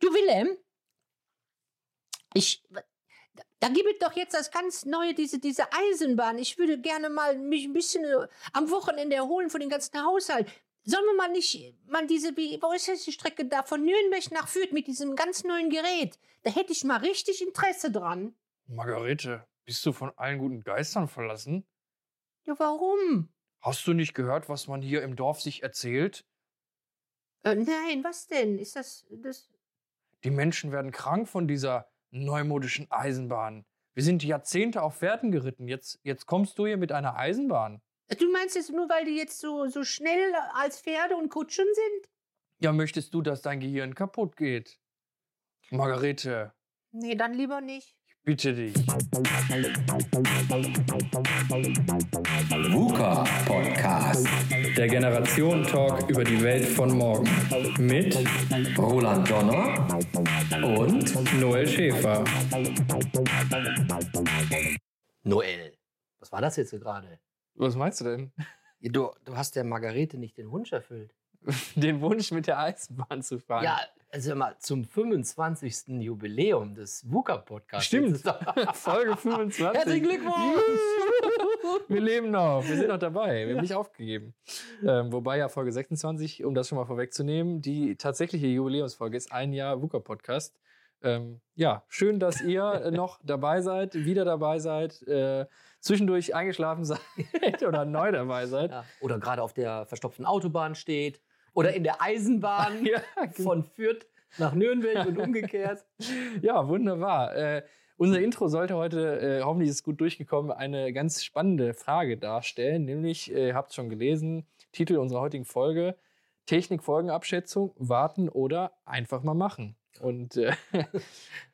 Du Wilhelm, ich, da gibt es doch jetzt das ganz neue, diese, diese Eisenbahn. Ich würde gerne mal mich ein bisschen äh, am Wochenende erholen von dem ganzen Haushalt. Sollen wir mal nicht, mal diese, wie, wo ist jetzt die Strecke da, von Nürnberg nach Fürth mit diesem ganz neuen Gerät? Da hätte ich mal richtig Interesse dran. Margarete, bist du von allen guten Geistern verlassen? Ja, warum? Hast du nicht gehört, was man hier im Dorf sich erzählt? Äh, nein, was denn? Ist das, das, Die Menschen werden krank von dieser neumodischen Eisenbahn. Wir sind Jahrzehnte auf Pferden geritten. Jetzt, jetzt kommst du hier mit einer Eisenbahn. du meinst jetzt nur, weil die jetzt so, so schnell als Pferde und Kutschen sind? Ja, möchtest du, dass dein Gehirn kaputt geht? Margarete, Nee, dann lieber nicht. Bitte dich. VUCA Podcast. Der Generation Talk über die Welt von morgen. Mit Roland Donner und Noel Schäfer. Noel, was war das jetzt so gerade? Was meinst du denn? Du, du hast der Margarete nicht den Wunsch erfüllt. Den Wunsch, mit der Eisenbahn zu fahren. Ja, also mal zum 25. Jubiläum des VUCA-Podcasts. Stimmt. Folge 25. Herzlichen Glückwunsch! Wir leben noch, wir sind noch dabei, wir haben nicht aufgegeben. Ähm, wobei ja Folge 26, um das schon mal vorwegzunehmen, die tatsächliche Jubiläumsfolge ist ein Jahr VUCA-Podcast. Ähm, ja, schön, dass ihr noch dabei seid, wieder dabei seid, äh, zwischendurch eingeschlafen seid oder neu dabei seid. Ja, oder gerade auf der verstopften Autobahn steht. Oder in der Eisenbahn Ja, von Fürth nach Nürnberg und umgekehrt. Ja, wunderbar. Äh, unser Intro sollte heute, äh, hoffentlich ist es gut durchgekommen, eine ganz spannende Frage darstellen. Nämlich, äh, habt schon gelesen, Titel unserer heutigen Folge, Technikfolgenabschätzung, warten oder einfach mal machen. Und äh,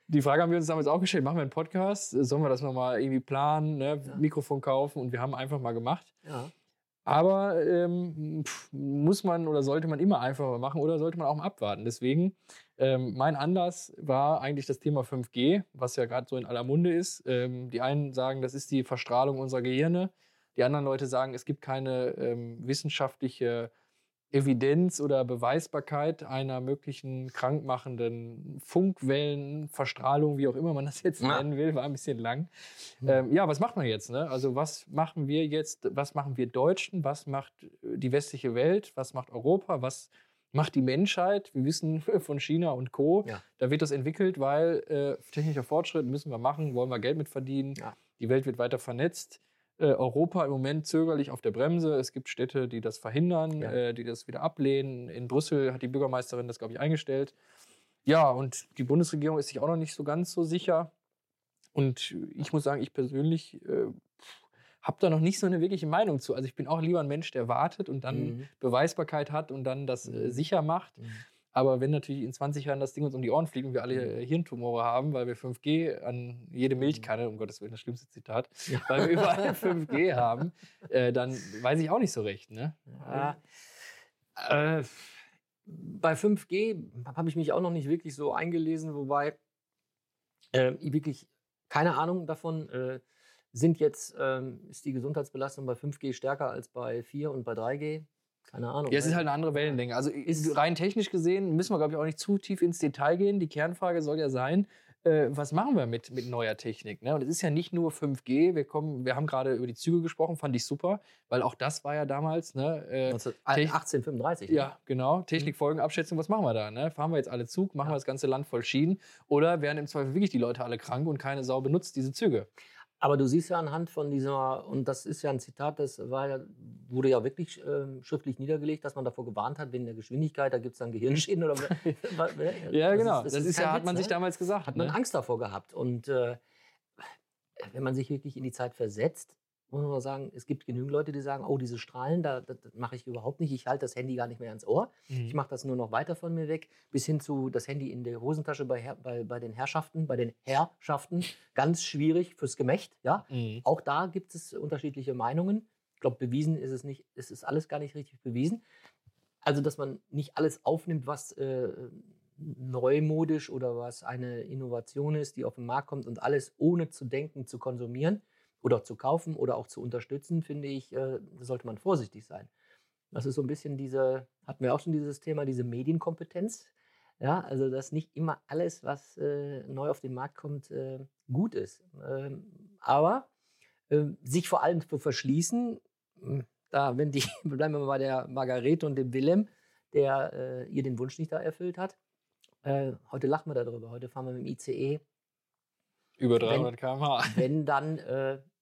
die Frage haben wir uns damals auch gestellt, machen wir einen Podcast? Sollen wir das nochmal irgendwie planen, ne? Mikrofon kaufen? Und wir haben einfach mal gemacht. Ja. Aber ähm, pf, muss man oder sollte man immer einfach mal machen oder sollte man auch mal abwarten? Deswegen, ähm, mein Anlass war eigentlich das Thema 5G, was ja gerade so in aller Munde ist. Ähm, die einen sagen, das ist die Verstrahlung unserer Gehirne. Die anderen Leute sagen, es gibt keine ähm, wissenschaftliche Evidenz oder Beweisbarkeit einer möglichen krankmachenden Funkwellenverstrahlung, wie auch immer man das jetzt nennen will, war ein bisschen lang. Ähm, ja, was macht man jetzt? Ne? Also was machen wir jetzt? Was machen wir Deutschen? Was macht äh, die westliche Welt? Was macht Europa? Was macht die Menschheit? Wir wissen von China und Co. Ja. Da wird das entwickelt, weil äh, technischer Fortschritt müssen wir machen, wollen wir Geld mit verdienen. Ja. Die Welt wird weiter vernetzt. Äh, Europa im Moment zögerlich auf der Bremse. Es gibt Städte, die das verhindern, Ja. äh, die das wieder ablehnen. In Brüssel hat die Bürgermeisterin das, glaube ich, eingestellt. Ja, und die Bundesregierung ist sich auch noch nicht so ganz so sicher. Und ich muss sagen, ich persönlich äh, habe da noch nicht so eine wirkliche Meinung zu. Also ich bin auch lieber ein Mensch, der wartet und dann Mhm. Beweisbarkeit hat und dann das äh, Mhm. sicher macht. Mhm. Aber wenn natürlich in 20 Jahren das Ding uns um die Ohren fliegt und wir alle äh, Hirntumore haben, weil wir 5G an jede Milchkanne, um Gottes Willen, das schlimmste Zitat, weil wir überall 5G haben, äh, dann weiß ich auch nicht so recht. Ne? Ja. Äh, bei 5G habe ich mich auch noch nicht wirklich so eingelesen, wobei äh, ich wirklich keine Ahnung davon äh, sind jetzt, ähm, ist die Gesundheitsbelastung bei 5G stärker als bei 4 und bei 3G? Keine Ahnung. Ja, es ist halt eine andere Wellenlänge. Also Ist- rein technisch gesehen müssen wir, glaube ich, auch nicht zu tief ins Detail gehen. Die Kernfrage soll ja sein, äh, was machen wir mit, mit neuer Technik? Ne? Und es ist ja nicht nur 5G. Wir, kommen, wir haben gerade über die Züge gesprochen, fand ich super, weil auch das war ja damals. Ne, äh, 1835. ne? ja, genau. Technikfolgenabschätzung, was machen wir da? Ne? Fahren wir jetzt alle Zug, machen wir das ganze Land voll Schienen oder werden im Zweifel wirklich die Leute alle krank und keine Sau benutzt diese Züge? Aber du siehst ja anhand von dieser, und das ist ja ein Zitat, das war ja, wurde ja wirklich ähm, schriftlich niedergelegt, dass man davor gewarnt hat, wegen der Geschwindigkeit, da gibt es dann Gehirnschäden oder Ja, genau. Das, ist ist, kein ja, hat Witz, man sich ne? damals gesagt. hat man ne? Angst davor gehabt. Und äh, wenn man sich wirklich in die Zeit versetzt, muss man sagen, es gibt genügend Leute, die sagen, oh, diese Strahlen, da, das, das mache ich überhaupt nicht. Ich halte das Handy gar nicht mehr ans Ohr. Mhm. Ich mache das nur noch weiter von mir weg, bis hin zu das Handy in der Hosentasche bei, bei, bei den Herrschaften, bei den Herrschaften. Ganz schwierig fürs Gemächt, ja. Mhm. Auch da gibt es unterschiedliche Meinungen. Ich glaube, bewiesen ist es nicht, es ist alles gar nicht richtig bewiesen. Also, dass man nicht alles aufnimmt, was äh, neumodisch oder was eine Innovation ist, die auf den Markt kommt und alles ohne zu denken zu konsumieren. Oder zu kaufen oder auch zu unterstützen, finde ich, äh, sollte man vorsichtig sein. Das ist so ein bisschen diese, hatten wir auch schon dieses Thema, diese Medienkompetenz. Ja, also dass nicht immer alles, was äh, neu auf den Markt kommt, äh, gut ist. Ähm, aber äh, sich vor allem zu verschließen, hm, da, wenn die, bleiben wir mal bei der Margarete und dem Willem, der äh, ihr den Wunsch nicht da erfüllt hat. Äh, heute lachen wir darüber. Heute fahren wir mit dem ICE. Über 300 km/h. Wenn dann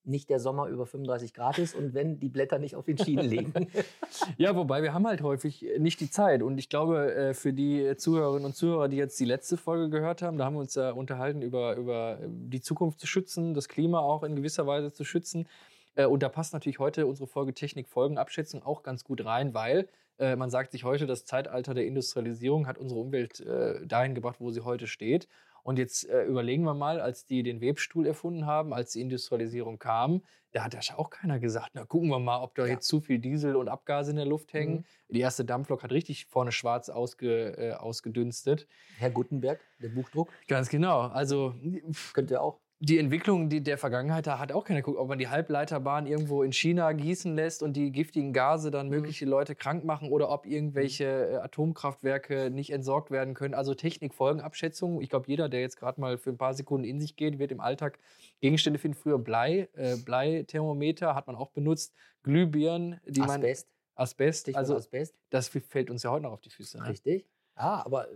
nicht der Sommer über 35 Grad ist und wenn die Blätter nicht auf den Schienen liegen. Ja, wobei wir haben halt häufig nicht die Zeit. Und ich glaube, äh, für die Zuhörerinnen und Zuhörer, die jetzt die letzte Folge gehört haben, da haben wir uns ja unterhalten über, über die Zukunft zu schützen, das Klima auch in gewisser Weise zu schützen. Äh, Und da passt natürlich heute unsere Folge Technik-Folgenabschätzung auch ganz gut rein, weil äh, man sagt sich heute, das Zeitalter der Industrialisierung hat unsere Umwelt äh, dahin gebracht, wo sie heute steht. Und jetzt äh, überlegen wir mal, als die den Webstuhl erfunden haben, als die Industrialisierung kam, da hat ja auch keiner gesagt, na gucken wir mal, ob da Ja. jetzt zu viel Diesel und Abgase in der Luft hängen. Mhm. Die erste Dampflok hat richtig vorne schwarz ausge, äh, ausgedünstet. Herr Gutenberg, der Buchdruck, Ganz genau. Also könnte auch. Die Entwicklung die der Vergangenheit, da hat auch keiner geguckt, ob man die Halbleiterbahn irgendwo in China gießen lässt und die giftigen Gase dann mögliche Leute krank machen oder ob irgendwelche äh, Atomkraftwerke nicht entsorgt werden können. Also Technikfolgenabschätzung. Ich glaube, jeder, der jetzt gerade mal für ein paar Sekunden in sich geht, wird im Alltag Gegenstände finden. Früher Blei, äh, Bleithermometer hat man auch benutzt, Glühbirnen, die man Asbest, Asbest. Also Asbest, das fällt uns ja heute noch auf die Füße. Ne? richtig. Ja, aber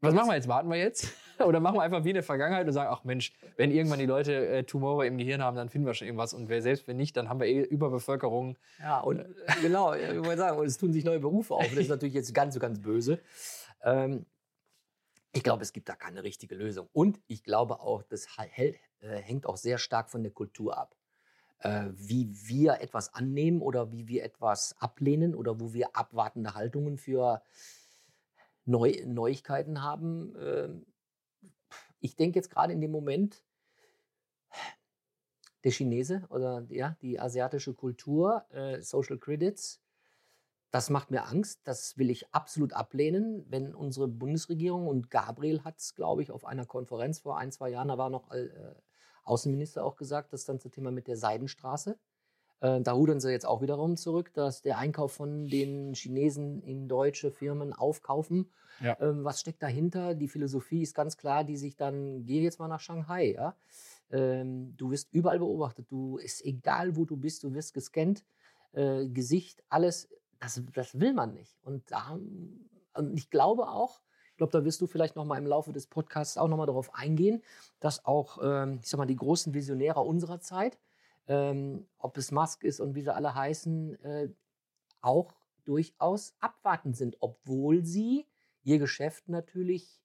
Was machen wir jetzt? Warten wir jetzt? Oder machen wir einfach wie in der Vergangenheit und sagen, ach Mensch, wenn irgendwann die Leute äh, Tumore im Gehirn haben, dann finden wir schon irgendwas. Und wer, selbst wenn nicht, dann haben wir eh Überbevölkerung. Ja, und äh, genau, ich wollte sagen, und es tun sich neue Berufe auf. Das ist natürlich jetzt ganz, ganz böse. Ähm, ich glaube, es gibt da keine richtige Lösung. Und ich glaube auch, das äh, hängt auch sehr stark von der Kultur ab. Äh, wie wir etwas annehmen oder wie wir etwas ablehnen oder wo wir abwartende Haltungen für Neu Neuigkeiten haben. Ähm, ich denke jetzt gerade in dem Moment, der Chinese oder ja, die asiatische Kultur, äh, Social Credits, das macht mir Angst. Das will ich absolut ablehnen, wenn unsere Bundesregierung und Gabriel hat es, glaube ich, auf einer Konferenz vor ein, zwei Jahren, da war noch äh, Außenminister auch gesagt, das ganze Thema mit der Seidenstraße. Äh, da rudern sie jetzt auch wiederum zurück, dass der Einkauf von den Chinesen in deutsche Firmen aufkaufen. Ja. Ähm, was steckt dahinter? Die Philosophie ist ganz klar, die sich dann, geh jetzt mal nach Shanghai, ja. Ähm, du wirst überall beobachtet. Du ist egal, wo du bist, du wirst gescannt, äh, Gesicht, alles. Das, das will man nicht. Und da, und ich glaube auch, ich glaube, da wirst du vielleicht noch mal im Laufe des Podcasts auch noch mal darauf eingehen, dass auch, ähm, ich sag mal, die großen Visionäre unserer Zeit, ähm, ob es Musk ist und wie sie alle heißen, äh, auch durchaus abwartend sind, obwohl sie ihr Geschäft natürlich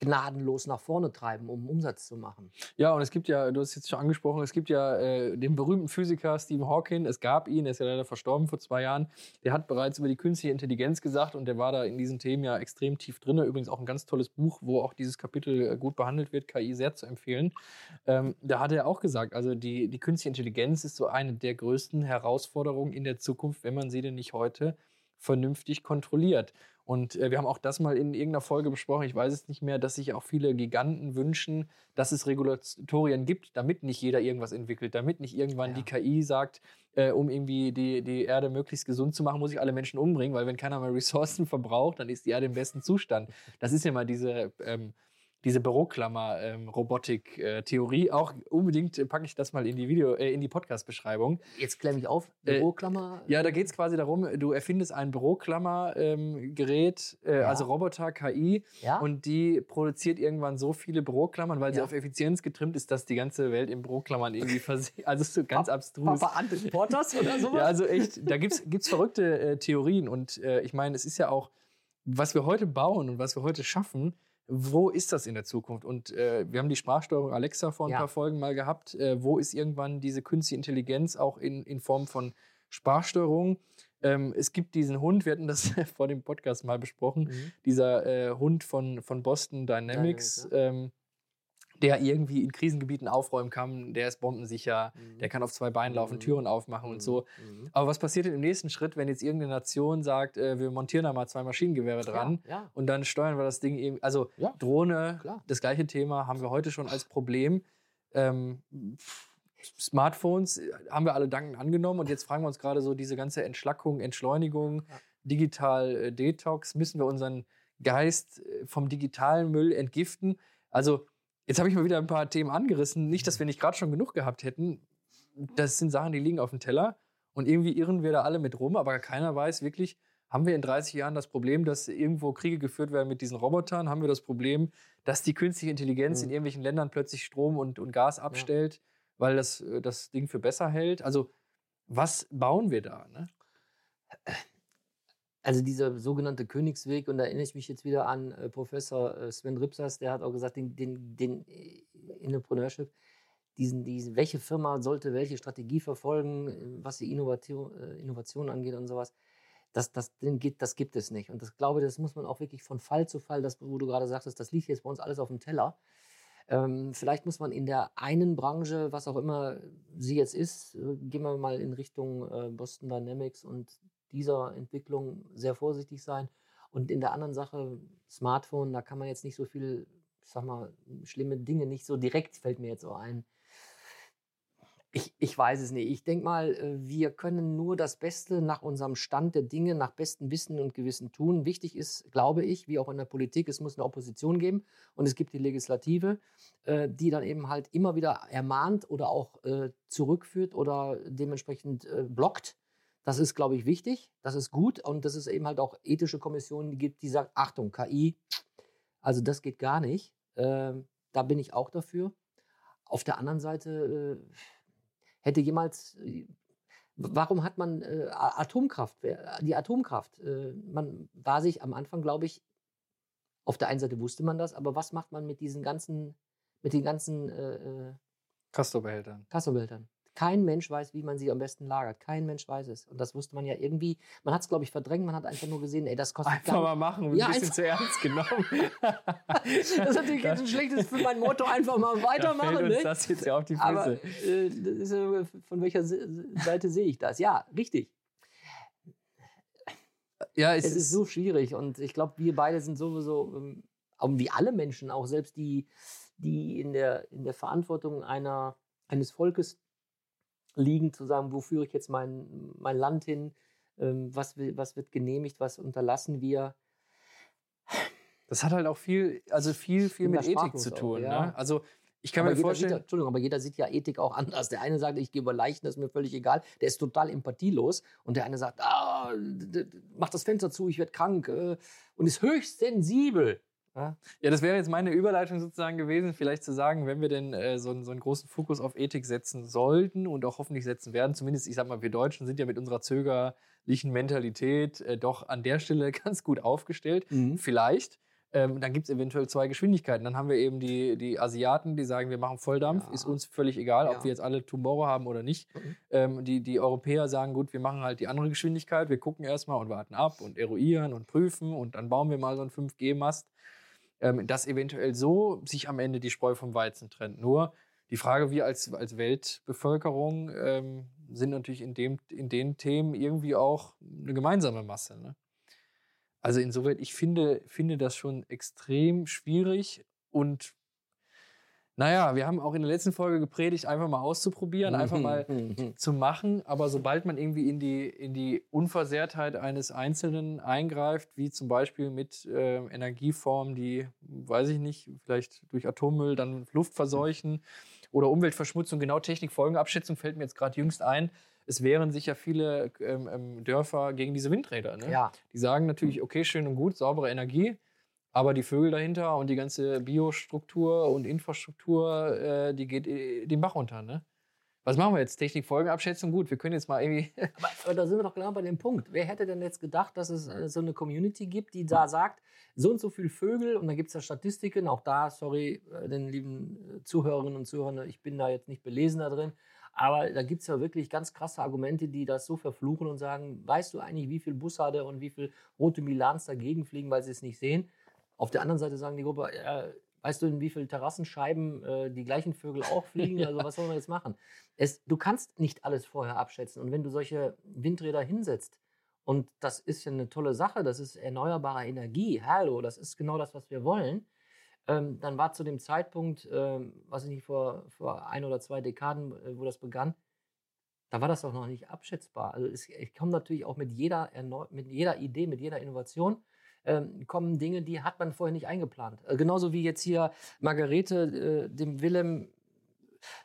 gnadenlos nach vorne treiben, um Umsatz zu machen. Ja, und es gibt ja, du hast es jetzt schon angesprochen, es gibt ja äh, den berühmten Physiker Stephen Hawking. Es gab ihn, er ist ja leider verstorben vor zwei Jahren. Der hat bereits über die künstliche Intelligenz gesagt und der war da in diesen Themen ja extrem tief drin. Übrigens auch ein ganz tolles Buch, wo auch dieses Kapitel äh, gut behandelt wird, KI sehr zu empfehlen. Ähm, da hat er auch gesagt, also die, die künstliche Intelligenz ist so eine der größten Herausforderungen in der Zukunft, wenn man sie denn nicht heute vernünftig kontrolliert. Und äh, wir haben auch das mal in irgendeiner Folge besprochen, ich weiß es nicht mehr, dass sich auch viele Giganten wünschen, dass es Regulatorien gibt, damit nicht jeder irgendwas entwickelt, damit nicht irgendwann Ja. die KI sagt, äh, um irgendwie die, die Erde möglichst gesund zu machen, muss ich alle Menschen umbringen, weil wenn keiner mehr Ressourcen verbraucht, dann ist die Erde im besten Zustand. Das ist ja mal diese, ähm, diese Büroklammer-Robotik-Theorie. auch unbedingt äh, packe ich das mal in die Video, äh, in die Podcast-Beschreibung. Jetzt klemme ich auf, Äh, Büroklammer. Ja, da geht es quasi darum, du erfindest ein Büroklammer-Gerät, äh, Ja. also Roboter, KI, ja? und die produziert irgendwann so viele Büroklammern, weil sie Ja. auf Effizienz getrimmt ist, dass die ganze Welt in Büroklammern irgendwie versehen. Also so ganz abstrus. Papa Porters oder sowas? Ja, also echt, da gibt es verrückte äh, Theorien. Und äh, ich meine, es ist ja auch, was wir heute bauen und was wir heute schaffen, wo ist das in der Zukunft? Und äh, wir haben die Sprachsteuerung Alexa vor ein Ja. paar Folgen mal gehabt. Äh, wo ist irgendwann diese künstliche Intelligenz auch in, in Form von Sprachsteuerung? Ähm, es gibt diesen Hund, wir hatten das vor dem Podcast mal besprochen, Mhm. dieser äh, Hund von, von Boston Dynamics, Dynamics, ähm, der irgendwie in Krisengebieten aufräumen kann, der ist bombensicher, Mhm. der kann auf zwei Beinen laufen, Mhm. Türen aufmachen und so. Mhm. Aber was passiert denn im nächsten Schritt, wenn jetzt irgendeine Nation sagt, äh, wir montieren da mal zwei Maschinengewehre dran Ja, ja. und dann steuern wir das Ding eben, also Ja, Drohne, klar. das gleiche Thema haben wir heute schon als Problem. Ähm, Smartphones äh, haben wir alle dankend angenommen und jetzt fragen wir uns gerade so diese ganze Entschlackung, Entschleunigung, digital äh, Detox, müssen wir unseren Geist äh, vom digitalen Müll entgiften? Also jetzt habe ich mal wieder ein paar Themen angerissen, nicht, dass wir nicht gerade schon genug gehabt hätten. Das sind Sachen, die liegen auf dem Teller und irgendwie irren wir da alle mit rum, aber keiner weiß wirklich, haben wir in 30 Jahren das Problem, dass irgendwo Kriege geführt werden mit diesen Robotern? Haben wir das Problem, dass die künstliche Intelligenz Mhm. in irgendwelchen Ländern plötzlich Strom und, und Gas abstellt, weil das äh, das Ding für besser hält? Also, was bauen wir da? Ne? Also dieser sogenannte Königsweg, und da erinnere ich mich jetzt wieder an äh, Professor äh, Sven Ripsas, der hat auch gesagt, den, den, den äh, Entrepreneurship, diesen, diesen, welche Firma sollte welche Strategie verfolgen, äh, was die Innovation, äh, Innovation angeht und sowas. Das, das, geht, das gibt es nicht. Und das glaube, das muss man auch wirklich von Fall zu Fall, das, wo du gerade sagtest, das liegt jetzt bei uns alles auf dem Teller. Ähm, vielleicht muss man in der einen Branche, was auch immer sie jetzt ist, äh, gehen wir mal in Richtung Boston Dynamics und dieser Entwicklung sehr vorsichtig sein. Und in der anderen Sache, Smartphone, da kann man jetzt nicht so viel, ich sag mal, schlimme Dinge nicht so direkt, fällt mir jetzt so ein. Ich, ich weiß es nicht. Ich denke mal, äh, wir können nur das Beste nach unserem Stand der Dinge, nach bestem Wissen und Gewissen tun. Wichtig ist, glaube ich, wie auch in der Politik, es muss eine Opposition geben und es gibt die Legislative, äh, die dann eben halt immer wieder ermahnt oder auch äh, zurückführt oder dementsprechend blockt. Das ist, glaube ich, wichtig. Das ist gut. Und dass es eben halt auch ethische Kommissionen gibt, die sagen, Achtung, KI, also das geht gar nicht. Ähm, da bin ich auch dafür. Auf der anderen Seite äh, hätte jemals, äh, warum hat man äh, Atomkraft, die Atomkraft? Äh, man war sich am Anfang, glaube ich, auf der einen Seite wusste man das, aber was macht man mit diesen ganzen, mit den ganzen äh, äh, Castor-Behältern. Kein Mensch weiß, wie man sie am besten lagert. Kein Mensch weiß es. Und das wusste man ja irgendwie. Man hat es, glaube ich, verdrängt. Man hat einfach nur gesehen, ey, das kostet Einfach gar mal machen Ja, ein bisschen zu ernst genommen. Das ist natürlich jetzt ein schlechtes für mein Motto, einfach mal Da weitermachen. fällt uns Ne? das jetzt ja auf die Füße. Aber äh, ist, äh, von welcher Se- Seite sehe ich das? Ja, richtig. ja, Es ist so schwierig und ich glaube, wir beide sind sowieso, ähm, wie alle Menschen, auch selbst die, die in der, in der Verantwortung einer, eines Volkes liegen, zu sagen, wo führe ich jetzt mein, mein Land hin, ähm, was, will, was wird genehmigt, was unterlassen wir. Das hat halt auch viel, also viel, viel mit Ethik zu auch, tun. ja. Ne? Also ich kann aber mir vorstellen, Sieht Entschuldigung, aber jeder sieht ja Ethik auch anders. Der eine sagt, ich gehe über Leichen, das ist mir völlig egal. Der ist total empathielos. Und der eine sagt, ah, mach das Fenster zu, ich werde krank. Äh, und ist höchst sensibel. Ja? Das wäre jetzt meine Überleitung sozusagen gewesen, vielleicht zu sagen, wenn wir denn äh, so, einen, so einen großen Fokus auf Ethik setzen sollten und auch hoffentlich setzen werden, zumindest, ich sag mal, wir Deutschen sind ja mit unserer zögerlichen Mentalität äh, doch an der Stelle ganz gut aufgestellt. Vielleicht. Ähm, dann gibt es eventuell zwei Geschwindigkeiten. Dann haben wir eben die, die Asiaten, die sagen, wir machen Volldampf, Ja. ist uns völlig egal, Ja. ob wir jetzt alle Tomorrow haben oder nicht. Mhm. Ähm, die, die Europäer sagen, gut, wir machen halt die andere Geschwindigkeit, wir gucken erstmal und warten ab und eruieren und prüfen und dann bauen wir mal so einen 5G-Mast ähm, dass eventuell so sich am Ende die Spreu vom Weizen trennt. Nur die Frage, wir als, als Weltbevölkerung ähm, sind natürlich in, dem, in den Themen irgendwie auch eine gemeinsame Masse. Ne? Also insoweit, ich finde, finde das schon extrem schwierig und naja, wir haben auch in der letzten Folge gepredigt, einfach mal auszuprobieren, einfach mal zu machen, aber sobald man irgendwie in die, in die Unversehrtheit eines Einzelnen eingreift, wie zum Beispiel mit äh, Energieformen, die, weiß ich nicht, vielleicht durch Atommüll dann Luft verseuchen oder Umweltverschmutzung, genau Technikfolgenabschätzung fällt mir jetzt gerade jüngst ein. Es wehren sich ja viele ähm, ähm, Dörfer gegen diese Windräder. Ne? Ja, Die sagen natürlich, okay, schön und gut, saubere Energie, aber die Vögel dahinter und die ganze Biostruktur und Infrastruktur, äh, die geht äh, den Bach runter. Ne? Was machen wir jetzt? Technikfolgenabschätzung? Gut, wir können jetzt mal irgendwie. aber, aber da sind wir doch genau bei dem Punkt. Wer hätte denn jetzt gedacht, dass es äh, so eine Community gibt, die da sagt, so und so viele Vögel, und da gibt es ja Statistiken, auch da, sorry, äh, den lieben Zuhörerinnen und Zuhörern, ich bin da jetzt nicht belesen da drin, aber da gibt es ja wirklich ganz krasse Argumente, die das so verfluchen und sagen, weißt du eigentlich, wie viel Bussarde und wie viel rote Milans dagegen fliegen, weil sie es nicht sehen? Auf der anderen Seite sagen die Gruppe, äh, weißt du, in wie viel Terrassenscheiben äh, die gleichen Vögel auch fliegen? Also was sollen wir jetzt machen? Es, du kannst nicht alles vorher abschätzen. Und wenn du solche Windräder hinsetzt, und das ist ja eine tolle Sache, das ist erneuerbare Energie, hallo, das ist genau das, was wir wollen. ähm, dann war zu dem Zeitpunkt, ähm, weiß ich nicht, vor, vor ein oder zwei Dekaden, äh, wo das begann, da war das doch noch nicht abschätzbar. Also es, ich komme natürlich auch mit jeder, mit jeder Idee, mit jeder Innovation, ähm, kommen Dinge, die hat man vorher nicht eingeplant. Äh, genauso wie jetzt hier Margarete äh, dem Willem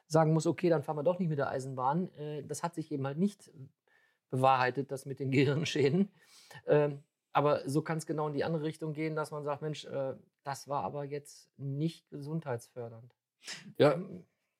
sagen muss, okay, dann fahren wir doch nicht mit der Eisenbahn. Äh, das hat sich eben halt nicht bewahrheitet, das mit den Gehirnschäden. Ähm, aber so kann es genau in die andere Richtung gehen, dass man sagt, Mensch, äh, das war aber jetzt nicht gesundheitsfördernd. Ja,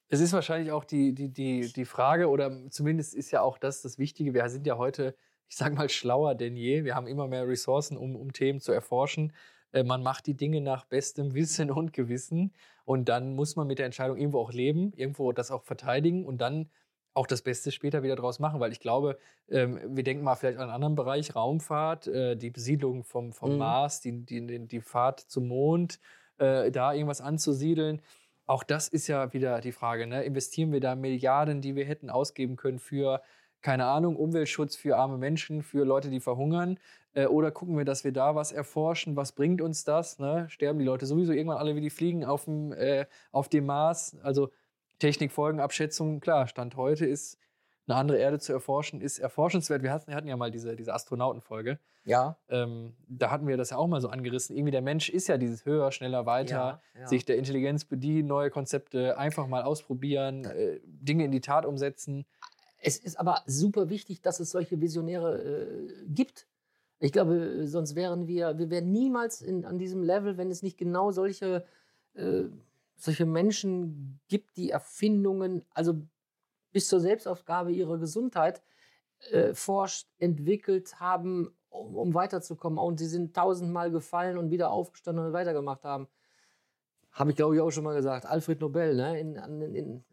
es ist wahrscheinlich auch die, die, die, die Frage, oder zumindest ist ja auch das das Wichtige. Wir sind ja heute, ich sage mal, schlauer denn je. Wir haben immer mehr Ressourcen, um, um Themen zu erforschen. Äh, man macht die Dinge nach bestem Wissen und Gewissen. Und dann muss man mit der Entscheidung irgendwo auch leben, irgendwo das auch verteidigen und dann auch das Beste später wieder draus machen. Weil ich glaube, ähm, wir denken mal vielleicht an einen anderen Bereich, Raumfahrt, äh, die Besiedlung vom, vom Mhm. Mars, die, die, die, Fahrt zum Mond, äh, da irgendwas anzusiedeln. Auch das ist ja wieder die Frage, ne? investieren wir da Milliarden, die wir hätten ausgeben können für, keine Ahnung, Umweltschutz für arme Menschen, für Leute, die verhungern? Äh, oder gucken wir, dass wir da was erforschen? Was bringt uns das? Ne? Sterben die Leute sowieso irgendwann alle wie die Fliegen auf dem, äh, auf dem Mars? Also Technikfolgenabschätzung, klar, Stand heute ist eine andere Erde zu erforschen, ist erforschenswert. Wir hatten, hatten ja mal diese, diese Astronautenfolge. Ja, Ähm, da hatten wir das ja auch mal so angerissen. Irgendwie der Mensch ist ja dieses höher, schneller, weiter, ja, ja. sich der Intelligenz bedienen, neue Konzepte einfach mal ausprobieren, äh, Dinge in die Tat umsetzen. Es ist aber super wichtig, dass es solche Visionäre äh, gibt. Ich glaube, sonst wären wir, wir wären niemals in, an diesem Level, wenn es nicht genau solche, äh, solche Menschen gibt, die Erfindungen, also bis zur Selbstaufgabe ihrer Gesundheit äh, forscht, entwickelt haben, um, um weiterzukommen. Und sie sind tausendmal gefallen und wieder aufgestanden und weitergemacht haben. Habe ich, glaube ich, auch schon mal gesagt. Alfred Nobel, ne? in, an- in,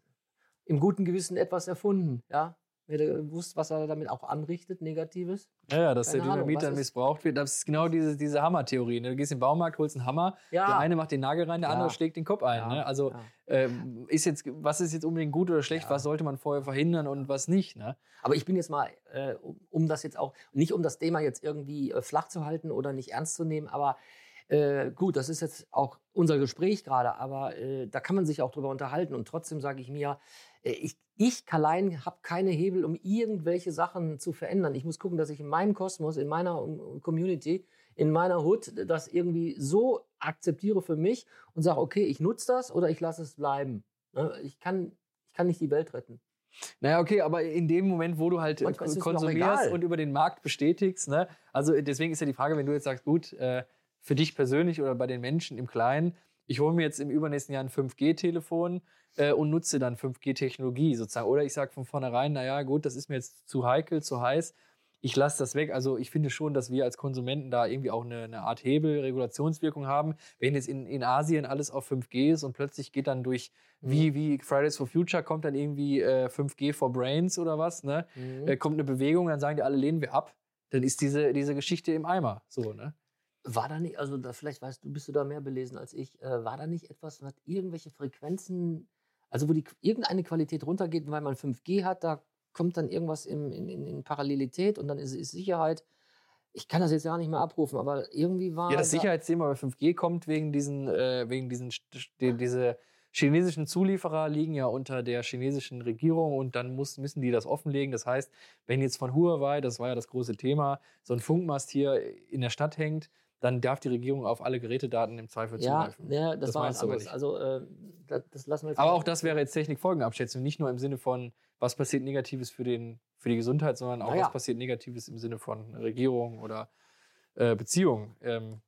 im guten Gewissen etwas erfunden. Ja? Wer hätte gewusst, was er damit auch anrichtet, Negatives? Ja, ja, dass der Keine Ahnung, Dynamit dann missbraucht wird. Das ist genau diese, diese Hammertheorie. Ne? Du gehst in den Baumarkt, holst einen Hammer, Ja. der eine macht den Nagel rein, der Ja. andere schlägt den Kopf ein. Ne? Also ähm, ist jetzt, was ist jetzt unbedingt gut oder schlecht, was sollte man vorher verhindern und was nicht? Ne? Aber ich bin jetzt mal, äh, um, das jetzt auch, nicht um das Thema jetzt irgendwie äh, flach zu halten oder nicht ernst zu nehmen, aber äh, gut, das ist jetzt auch unser Gespräch gerade, aber äh, da kann man sich auch drüber unterhalten. Und trotzdem sage ich mir, ich, ich allein habe keine Hebel, um irgendwelche Sachen zu verändern. Ich muss gucken, dass ich in meinem Kosmos, in meiner Community, in meiner Hood das irgendwie so akzeptiere für mich und sage, okay, ich nutze das oder ich lasse es bleiben. Ne? Ich, kann, ich kann nicht die Welt retten. Naja, okay, aber in dem Moment, wo du halt äh, konsumierst und über den Markt bestätigst, ne? also deswegen ist ja die Frage, wenn du jetzt sagst, gut, äh, für dich persönlich oder bei den Menschen im Kleinen, ich hole mir jetzt im übernächsten Jahr ein 5G-Telefon äh, und nutze dann 5G-Technologie sozusagen. Oder ich sage von vornherein, naja, gut, das ist mir jetzt zu heikel, zu heiß. Ich lasse das weg. Also ich finde schon, dass wir als Konsumenten da irgendwie auch eine, eine Art Hebel, Regulationswirkung haben. Wenn jetzt in, in Asien alles auf 5G ist und plötzlich geht dann durch, wie, wie Fridays for Future, kommt dann irgendwie äh, 5G for Brains oder was, ne? Äh, kommt eine Bewegung, dann sagen die alle, lehnen wir ab. Dann ist diese, diese Geschichte im Eimer. So, ne? War da nicht, also da, vielleicht weißt du, bist du da mehr belesen als ich, äh, war da nicht etwas, was irgendwelche Frequenzen, also wo die irgendeine Qualität runtergeht, weil man 5G hat, da kommt dann irgendwas in, in, in Parallelität und dann ist, ist Sicherheit. Ich kann das jetzt gar nicht mehr abrufen, aber irgendwie war. Ja, das da- Sicherheitsthema bei 5G kommt wegen diesen, äh, wegen diesen, die, diese chinesischen Zulieferer liegen ja unter der chinesischen Regierung und dann muss, müssen die das offenlegen. Das heißt, wenn jetzt von Huawei, das war ja das große Thema, so ein Funkmast hier in der Stadt hängt, dann darf die Regierung auf alle Gerätedaten im Zweifel Ja, zugreifen. ja, das, Das war meinst was du aber anderes. nicht. Also, äh, das, das lassen wir jetzt Aber auch das wäre jetzt Technikfolgenabschätzung, nicht nur im Sinne von, was passiert Negatives für, den, für die Gesundheit, sondern auch, ja. was passiert Negatives im Sinne von Regierung oder äh, Beziehung. Ähm,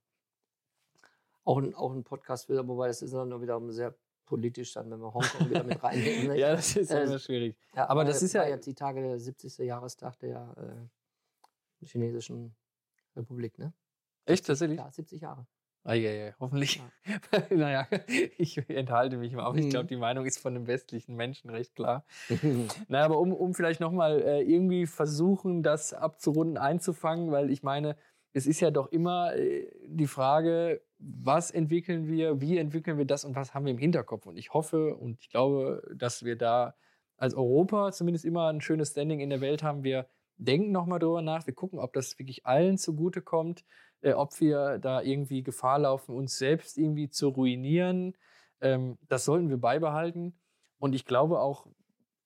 auch, ein, auch ein Podcast wieder, wobei das ist dann nur wieder sehr politisch, dann, wenn wir Hongkong wieder mit reinnehmen. ne? ja, das ist Äh, immer schwierig. Ja, Aber war das ist ja- jetzt die Tage der 70. Jahrestag der äh, chinesischen Republik, ne? Echt, tatsächlich? Ja, 70 Jahre. Ah, ja, ja, hoffentlich. naja, ich enthalte mich mal, aber ich Mhm. glaube, die Meinung ist von den westlichen Menschen recht klar. naja, aber um, um vielleicht nochmal äh, irgendwie versuchen, das abzurunden, einzufangen, weil ich meine, es ist ja doch immer äh, die Frage, was entwickeln wir, wie entwickeln wir das und was haben wir im Hinterkopf. Und ich hoffe und ich glaube, dass wir da als Europa zumindest immer ein schönes Standing in der Welt haben. Wir denken nochmal drüber nach. Wir gucken, ob das wirklich allen zugutekommt, äh, ob wir da irgendwie Gefahr laufen, uns selbst irgendwie zu ruinieren. Ähm, das sollten wir beibehalten. Und ich glaube auch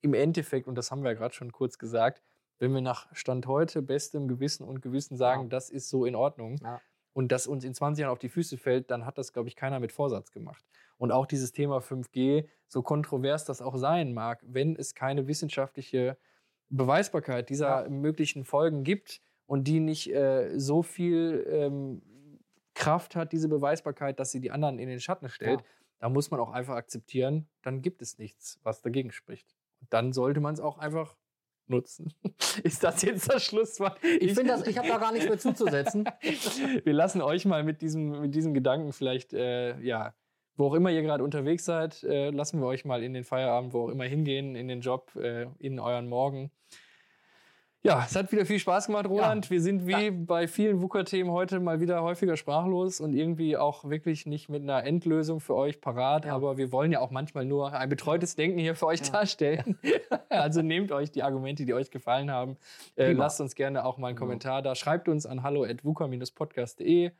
im Endeffekt, und das haben wir ja gerade schon kurz gesagt, wenn wir nach Stand heute bestem Gewissen und Gewissen sagen, Ja. das ist so in Ordnung Ja. und das uns in 20 Jahren auf die Füße fällt, dann hat das, glaube ich, keiner mit Vorsatz gemacht. Und auch dieses Thema 5G, so kontrovers das auch sein mag, wenn es keine wissenschaftliche Beweisbarkeit dieser Ja. möglichen Folgen gibt und die nicht äh, so viel ähm, Kraft hat, diese Beweisbarkeit, dass sie die anderen in den Schatten stellt, Ja. da muss man auch einfach akzeptieren, dann gibt es nichts, was dagegen spricht. Und dann sollte man es auch einfach nutzen. Ist das jetzt das Schlusswort? Ich finde das, ich habe da gar nichts mehr zuzusetzen. Wir lassen euch mal mit diesem, mit diesem Gedanken vielleicht, äh, ja, wo auch immer ihr gerade unterwegs seid, äh, lassen wir euch mal in den Feierabend, wo auch immer hingehen, in den Job, äh, in euren Morgen. Ja, es hat wieder viel Spaß gemacht, Roland. Wir sind wie bei vielen WUKA-Themen heute mal wieder häufiger sprachlos und irgendwie auch wirklich nicht mit einer Endlösung für euch parat. Ja. Aber wir wollen ja auch manchmal nur ein betreutes Denken hier für euch darstellen. also nehmt euch die Argumente, die euch gefallen haben. Äh, lasst uns gerne auch mal einen. Kommentar da. Schreibt uns an hallo.wuka-podcast.de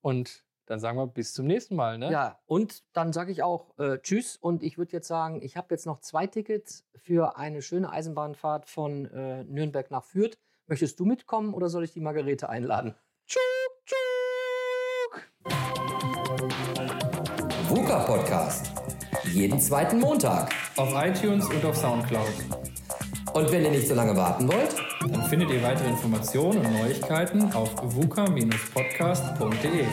und dann sagen wir bis zum nächsten Mal. Ne? Ja, und dann sage ich auch äh, Tschüss. Und ich würde jetzt sagen, ich habe jetzt noch zwei Tickets für eine schöne Eisenbahnfahrt von äh, Nürnberg nach Fürth. Möchtest du mitkommen oder soll ich die Margarete einladen? VUCA Podcast. Jeden zweiten Montag. Auf iTunes und auf Soundcloud. Und wenn ihr nicht so lange warten wollt, Dann findet ihr weitere Informationen und Neuigkeiten auf vuka-podcast.de.